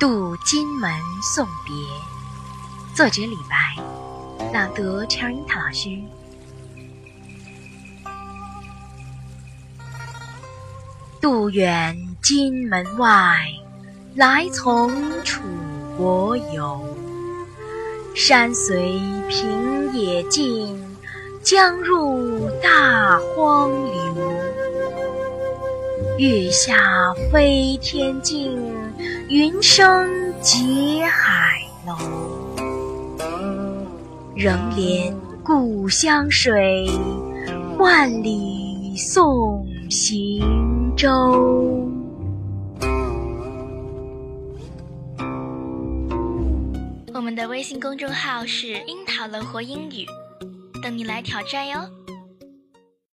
渡金门送别，作者李白，朗读 Cherry 老师。渡远金门外，来从楚国游。山随平野尽，江入大荒流。月下飞天镜，云生结海楼。仍怜故乡水，万里送行舟。我们的微信公众号是“樱桃乐活英语”，等你来挑战哟。